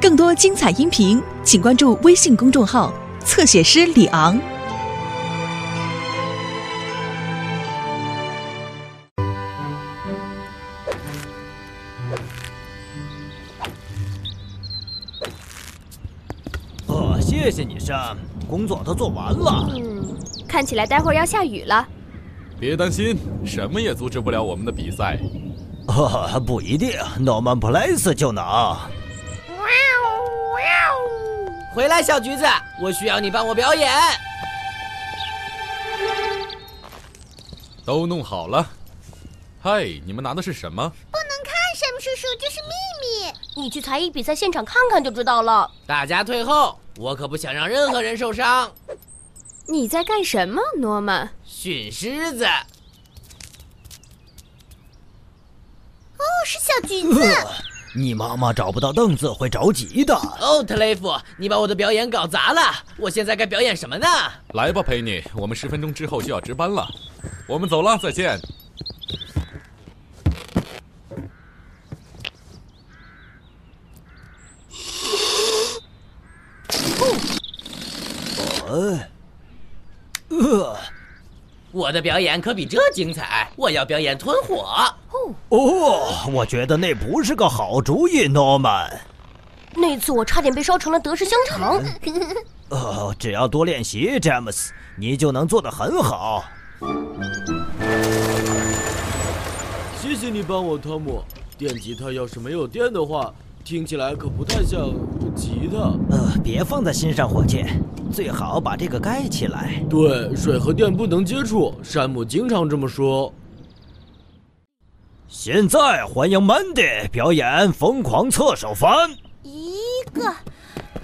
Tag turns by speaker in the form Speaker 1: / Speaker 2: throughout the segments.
Speaker 1: 更多精彩音频，请关注微信公众号“侧写师李昂”。
Speaker 2: 哦，谢谢你，Sam，工作都做完了。
Speaker 3: 嗯，看起来待会儿要下雨了。
Speaker 4: 别担心，什么也阻止不了我们的比赛。
Speaker 2: 哦，不一定，Norman Place 就能。
Speaker 5: 回来，小橘子，我需要你帮我表演。
Speaker 4: 都弄好了。嗨，你们拿的是什么？
Speaker 6: 不能看，山姆叔叔，这是秘
Speaker 3: 密。你去才艺比赛现场看看就知道了。
Speaker 5: 大家退后，我可不想让任何人受伤。
Speaker 3: 你在干什么，诺曼？
Speaker 5: 训狮子。
Speaker 6: 是小橘子。
Speaker 2: 你妈妈找不到凳子会着急的。
Speaker 5: 哦，特雷弗，你把我的表演搞砸了。我现在该表演什么呢？
Speaker 4: 来吧，佩妮，我们十分钟之后就要值班了。我们走了，再见。
Speaker 2: 哦，呃。
Speaker 5: 我的表演可比这精彩！我要表演吞火。
Speaker 2: 哦，我觉得那不是个好主意，Norman。
Speaker 3: 那次我差点被烧成了德式香肠。
Speaker 2: 呃，只要多练习，詹姆斯，你就能做得很好。
Speaker 7: 谢谢你帮我，汤姆。电吉他要是没有电的话。听起来可不太像吉他。
Speaker 2: 呃，别放在心上，火箭，最好把这个盖起来。
Speaker 7: 对，水和电不能接触。山姆经常这么说。
Speaker 2: 现在欢迎 Mandy 表演疯狂侧手翻。
Speaker 6: 一个，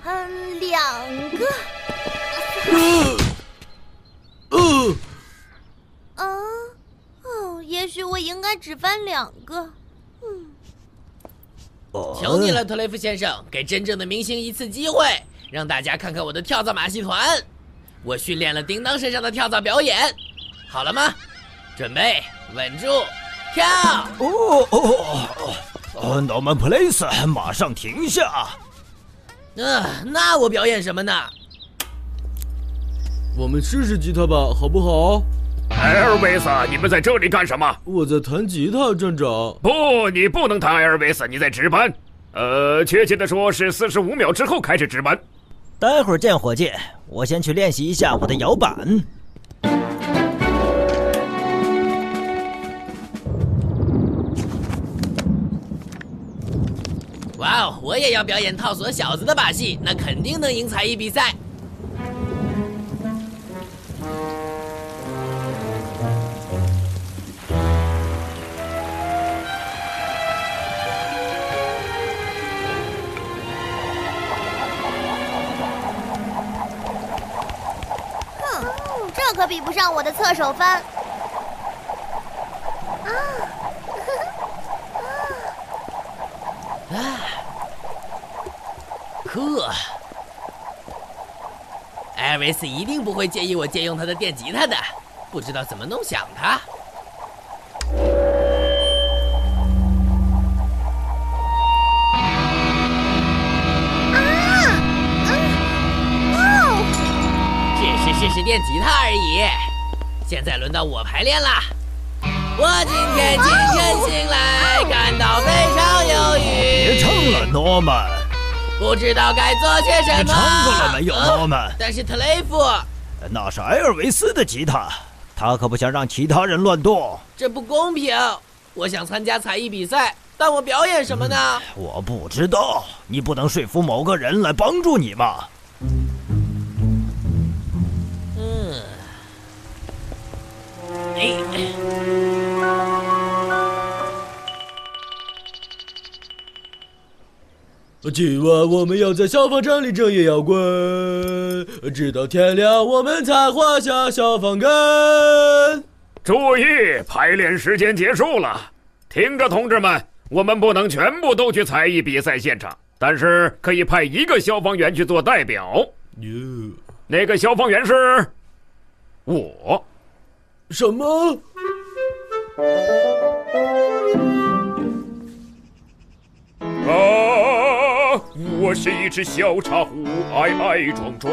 Speaker 6: 嗯，两个。
Speaker 7: 呃，
Speaker 6: 啊，哦，也许我应该只翻两个。
Speaker 5: 嗯求你了，特雷弗先生，给真正的明星一次机会，让大家看看我的跳蚤马戏团。我训练了叮当身上的跳蚤表演，好了吗？准备，稳住，跳！
Speaker 2: 哦哦哦哦哦！Norman Place，马上停下。
Speaker 5: 嗯，那我表演什么呢？
Speaker 7: 我们试试吉他吧，好不好？
Speaker 8: 艾尔维斯，你们在这里干什么？
Speaker 7: 我在弹吉他，站长。
Speaker 8: 不，你不能弹，艾尔维斯，你在值班。呃，确切的说是四十五秒之后开始值班。
Speaker 2: 待会儿见，伙计。我先去练习一下我的摇板。
Speaker 5: 哇哦，我也要表演套索小子的把戏，那肯定能赢才艺比赛。
Speaker 6: 可比不上我的侧手翻。啊！
Speaker 5: 啊！呵，艾维斯一定不会介意我借用他的电吉他的。不知道怎么弄响它。试试电吉他而已，现在轮到我排练了。我今天清晨醒来，感到非常忧郁。
Speaker 2: 别唱了，Norman。
Speaker 5: 不知道该做些什么。
Speaker 2: 你唱过了没有，Norman？
Speaker 5: 但是特雷弗，
Speaker 2: 那是埃尔维斯的吉他，他可不想让其他人乱动。
Speaker 5: 这不公平！我想参加才艺比赛，但我表演什么呢？
Speaker 2: 我不知道，你不能说服某个人来帮助你吗？
Speaker 7: 今晚我们要在消防站里整夜摇滚，直到天亮，我们才画下消防杆。
Speaker 8: 注意，排练时间结束了。听着，同志们，我们不能全部都去才艺比赛现场，但是可以派一个消防员去做代表。那个消防员是我。
Speaker 7: 什么？
Speaker 8: 啊。我是一只小茶壶，矮矮壮壮。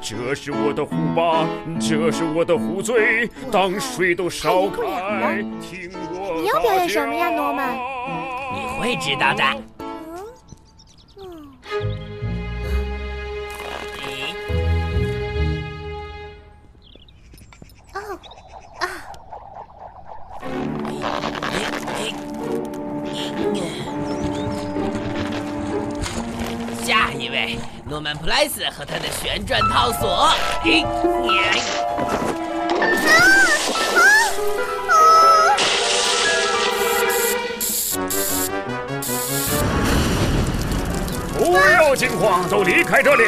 Speaker 8: 这是我的壶把，这是我的壶嘴。当水都烧开，听我
Speaker 6: 你要表演什么呀，诺曼？
Speaker 5: 你会知道的。
Speaker 6: 哦
Speaker 5: 位，诺曼普莱斯和他的旋转套索。
Speaker 8: 不要惊慌，都离开这里。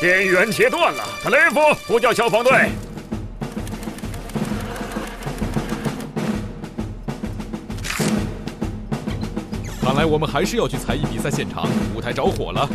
Speaker 8: 电源切断了，特雷弗，呼叫消防队。
Speaker 4: 来我们还是要去才艺比赛现场，舞台着火了。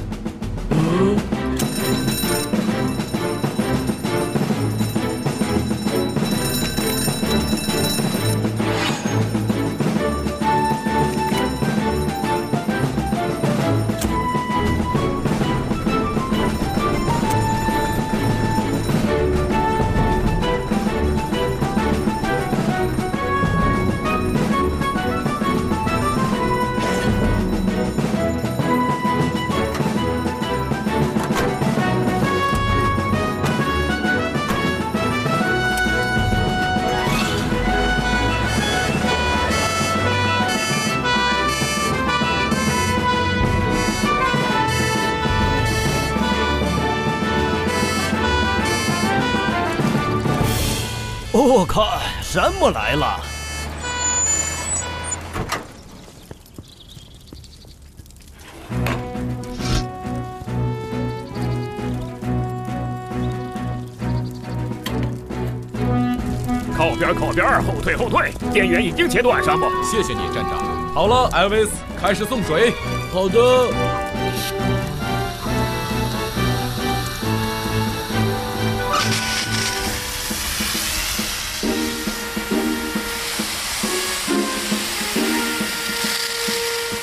Speaker 2: 看，山姆来了。
Speaker 8: 靠边，靠边，后退，后退！电源已经切断，山姆。
Speaker 4: 谢谢你，站长。好了，艾维斯，开始送水。
Speaker 7: 好的。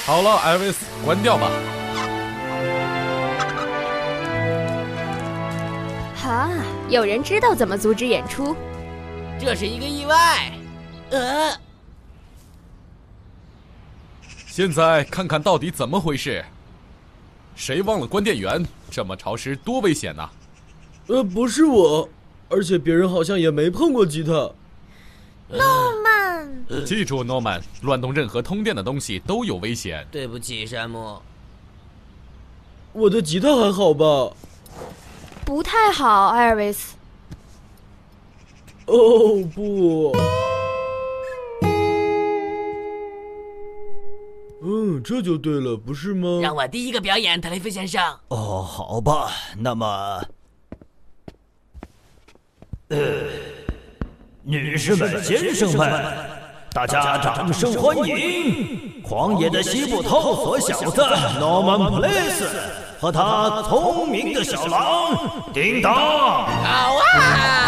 Speaker 4: 好了，艾维斯，关掉吧。
Speaker 3: 哈，有人知道怎么阻止演出？
Speaker 5: 这是一个意外。呃，
Speaker 4: 现在看看到底怎么回事？谁忘了关电源？这么潮湿，多危险呐！
Speaker 7: 呃，不是我，而且别人好像也没碰过吉他。
Speaker 6: 诺曼，
Speaker 4: 记住，诺曼，乱动任何通电的东西都有危险。
Speaker 5: 对不起，山姆。
Speaker 7: 我的吉他还好吧？
Speaker 3: 不太好，艾尔维斯。
Speaker 7: 哦不。嗯，这就对了，不是吗？
Speaker 5: 让我第一个表演，特雷弗先生。
Speaker 2: 哦，好吧，那么，呃，女士们、先生们，大家掌声欢迎狂野的西部探索小子诺曼普雷斯和他聪明的小狼叮当。
Speaker 5: 好啊！